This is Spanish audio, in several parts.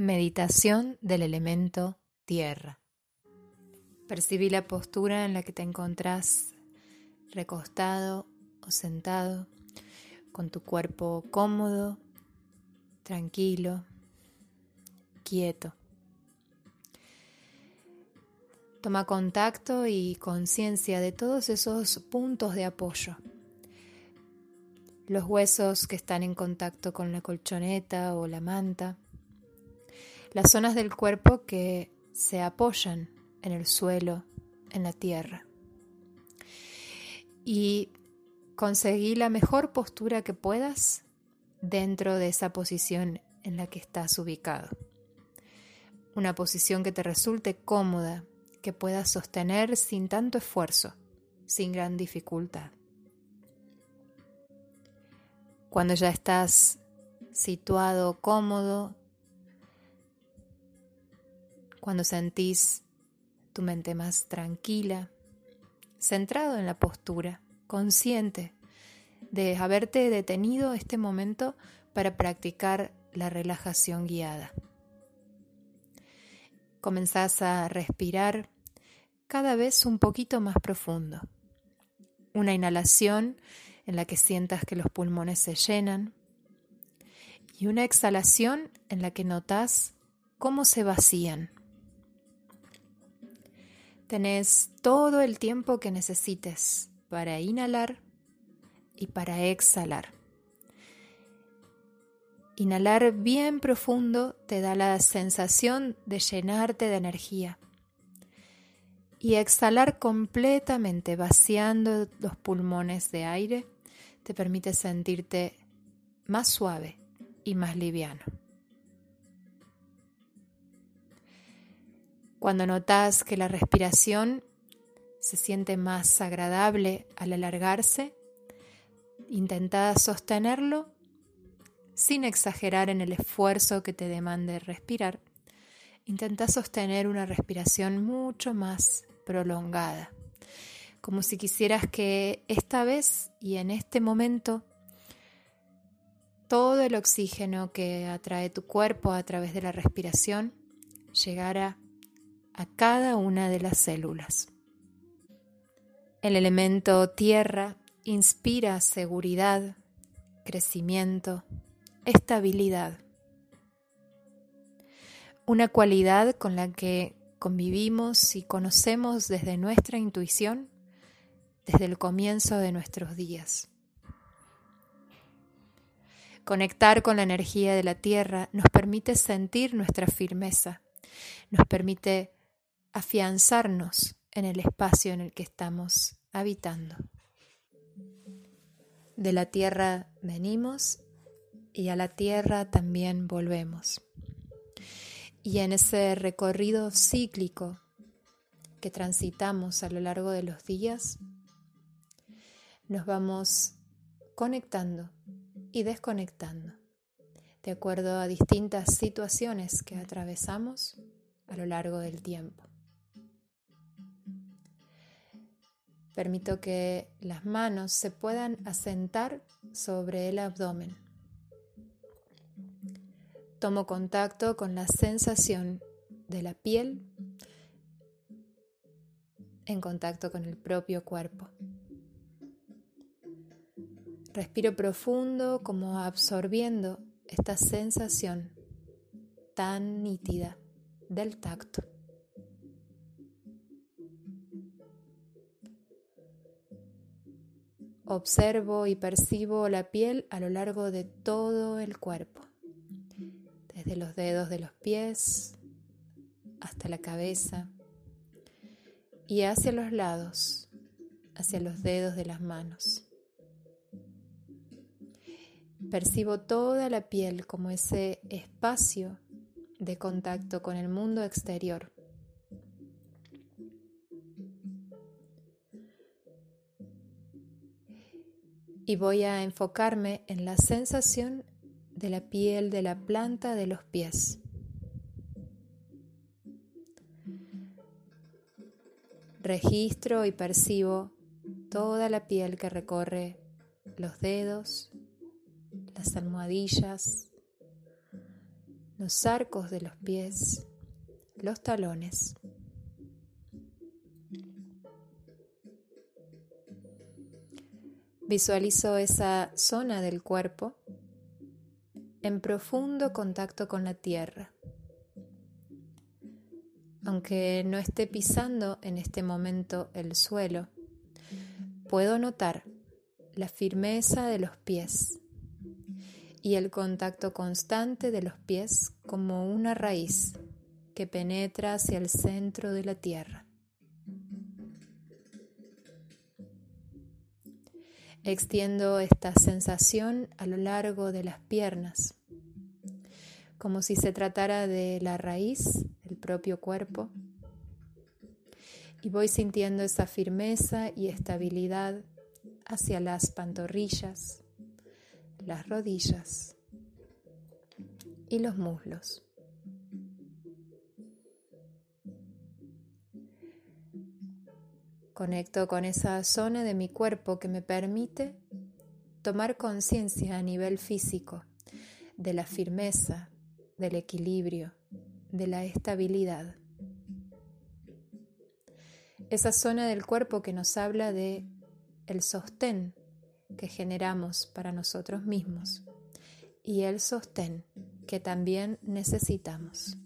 Meditación del elemento tierra. Percibí la postura en la que te encontrás recostado o sentado, con tu cuerpo cómodo, tranquilo, quieto. Toma contacto y conciencia de todos esos puntos de apoyo. Los huesos que están en contacto con la colchoneta o la manta las zonas del cuerpo que se apoyan en el suelo, en la tierra. Y conseguí la mejor postura que puedas dentro de esa posición en la que estás ubicado. Una posición que te resulte cómoda, que puedas sostener sin tanto esfuerzo, sin gran dificultad. Cuando ya estás situado cómodo cuando sentís tu mente más tranquila, centrado en la postura, consciente de haberte detenido este momento para practicar la relajación guiada. Comenzás a respirar cada vez un poquito más profundo. Una inhalación en la que sientas que los pulmones se llenan y una exhalación en la que notas cómo se vacían. Tenés todo el tiempo que necesites para inhalar y para exhalar. Inhalar bien profundo te da la sensación de llenarte de energía. Y exhalar completamente, vaciando los pulmones de aire, te permite sentirte más suave y más liviano. Cuando notas que la respiración se siente más agradable al alargarse, intenta sostenerlo sin exagerar en el esfuerzo que te demande respirar. Intenta sostener una respiración mucho más prolongada, como si quisieras que esta vez y en este momento todo el oxígeno que atrae tu cuerpo a través de la respiración llegara a cada una de las células. El elemento tierra inspira seguridad, crecimiento, estabilidad. Una cualidad con la que convivimos y conocemos desde nuestra intuición, desde el comienzo de nuestros días. Conectar con la energía de la tierra nos permite sentir nuestra firmeza, nos permite afianzarnos en el espacio en el que estamos habitando. De la tierra venimos y a la tierra también volvemos. Y en ese recorrido cíclico que transitamos a lo largo de los días, nos vamos conectando y desconectando de acuerdo a distintas situaciones que atravesamos a lo largo del tiempo. Permito que las manos se puedan asentar sobre el abdomen. Tomo contacto con la sensación de la piel en contacto con el propio cuerpo. Respiro profundo como absorbiendo esta sensación tan nítida del tacto. Observo y percibo la piel a lo largo de todo el cuerpo, desde los dedos de los pies hasta la cabeza y hacia los lados, hacia los dedos de las manos. Percibo toda la piel como ese espacio de contacto con el mundo exterior y voy a enfocarme en la sensación de la piel de la planta de los pies. Registro y percibo toda la piel que recorre los dedos, las almohadillas, los arcos de los pies, los talones. Visualizo esa zona del cuerpo en profundo contacto con la tierra. Aunque no esté pisando en este momento el suelo, puedo notar la firmeza de los pies y el contacto constante de los pies como una raíz que penetra hacia el centro de la tierra. Extiendo esta sensación a lo largo de las piernas, como si se tratara de la raíz del propio cuerpo. Y voy sintiendo esa firmeza y estabilidad hacia las pantorrillas, las rodillas y los muslos. Conecto con esa zona de mi cuerpo que me permite tomar conciencia a nivel físico de la firmeza, del equilibrio, de la estabilidad. Esa zona del cuerpo que nos habla de el sostén que generamos para nosotros mismos y el sostén que también necesitamos.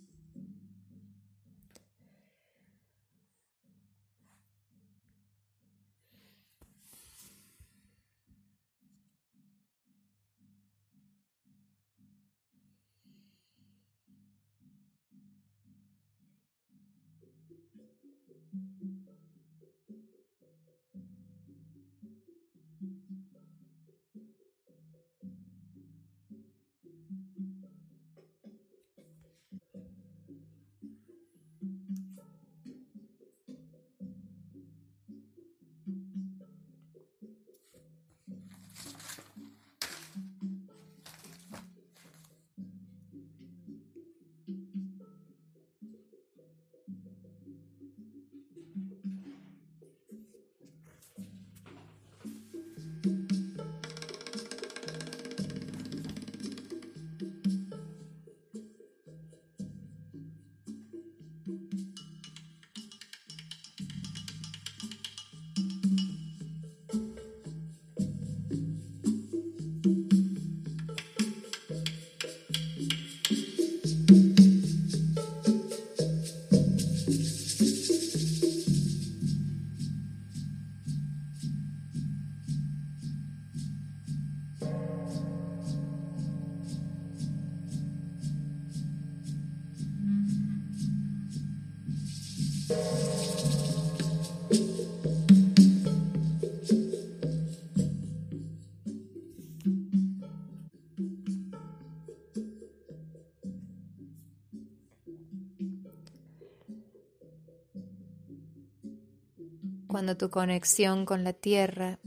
Cuando tu conexión con la tierra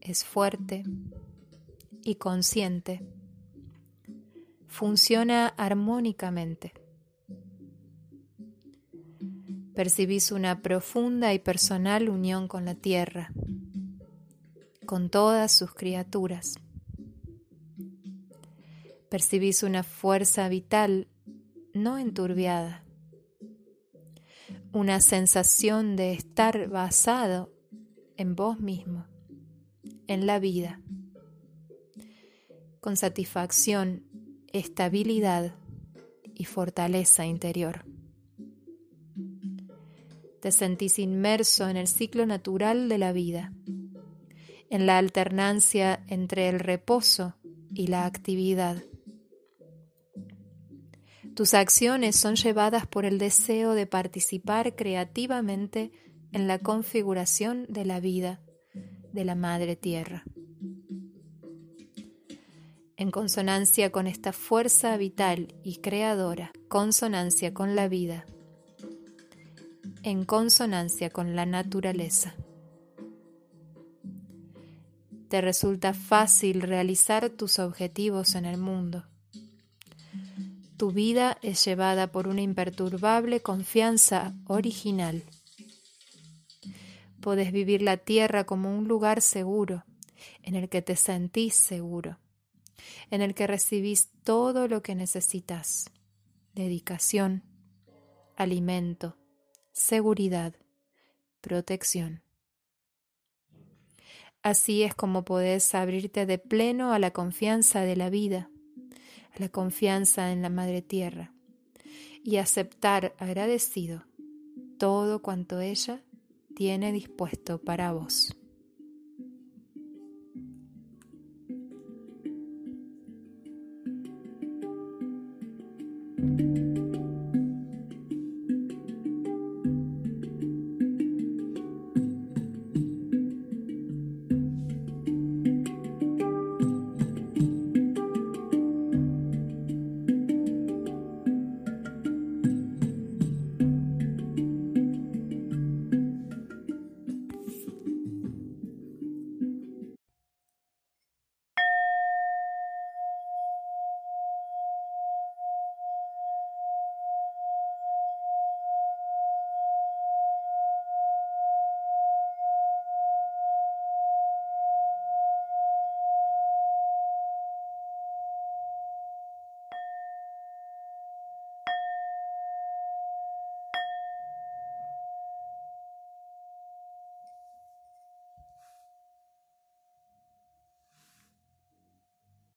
es fuerte y consciente, funciona armónicamente. Percibís una profunda y personal unión con la tierra, con todas sus criaturas. Percibís una fuerza vital no enturbiada, una sensación de estar basado en vos mismo, en la vida, con satisfacción, estabilidad y fortaleza interior. Te sentís inmerso en el ciclo natural de la vida, en la alternancia entre el reposo y la actividad tus acciones son llevadas por el deseo de participar creativamente en la configuración de la vida de la Madre Tierra. En consonancia con esta fuerza vital y creadora, consonancia con la vida, en consonancia con la naturaleza. Te resulta fácil realizar tus objetivos en el mundo tu vida es llevada por una imperturbable confianza original. Puedes vivir la tierra como un lugar seguro, en el que te sentís seguro, en el que recibís todo lo que necesitas, dedicación, alimento, seguridad, protección. Así es como podés abrirte de pleno a la confianza de la vida, la confianza en la Madre Tierra y aceptar agradecido todo cuanto ella tiene dispuesto para vos.